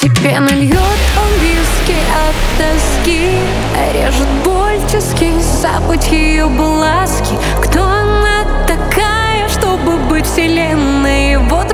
Пьет он виски от тоски Режет боль тиски Забыть ее бласки Кто она такая, чтобы быть вселенной вот?